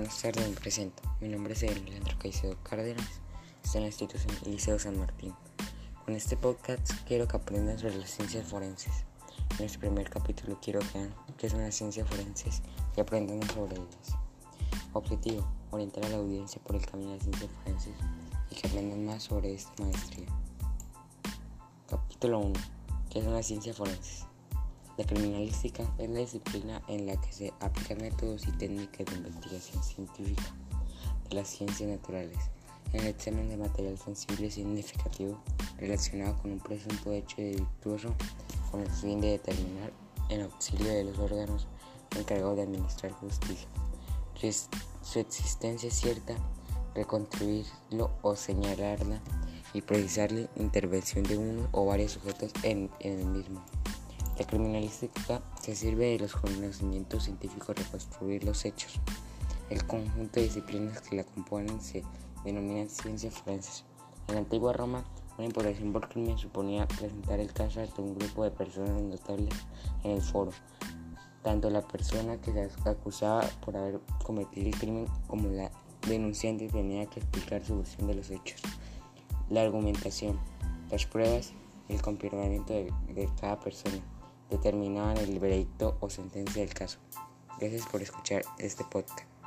buenas tardes, me presento. Mi nombre es Leandro Caicedo Cárdenas, estoy en la institución Liceo San Martín. Con este podcast quiero que aprendan sobre las ciencias forenses. En este primer capítulo quiero que vean qué son las ciencias forenses y aprendan sobre ellas. Objetivo, orientar a la audiencia por el camino de las ciencias forenses y que aprendan más sobre esta maestría. Capítulo 1. ¿Qué son las ciencias forenses? La criminalística es la disciplina en la que se aplican métodos y técnicas de investigación científica de las ciencias naturales en el examen de material sensible significativo relacionado con un presunto hecho delictuoso con el fin de determinar en auxilio de los órganos encargados de administrar justicia su existencia cierta, reconstruirlo o señalarla y precisarle intervención de uno o varios sujetos en, en el mismo. La criminalística se sirve de los conocimientos científicos reconstruir los hechos. El conjunto de disciplinas que la componen se denominan ciencias forenses. En la antigua Roma, una imputación por crimen suponía presentar el caso ante un grupo de personas notables en el foro. Tanto la persona que se acusaba por haber cometido el crimen como la denunciante tenía que explicar su versión de los hechos. La argumentación, las pruebas y el confirmamiento de, de cada persona determinaban el veredicto o sentencia del caso. Gracias por escuchar este podcast.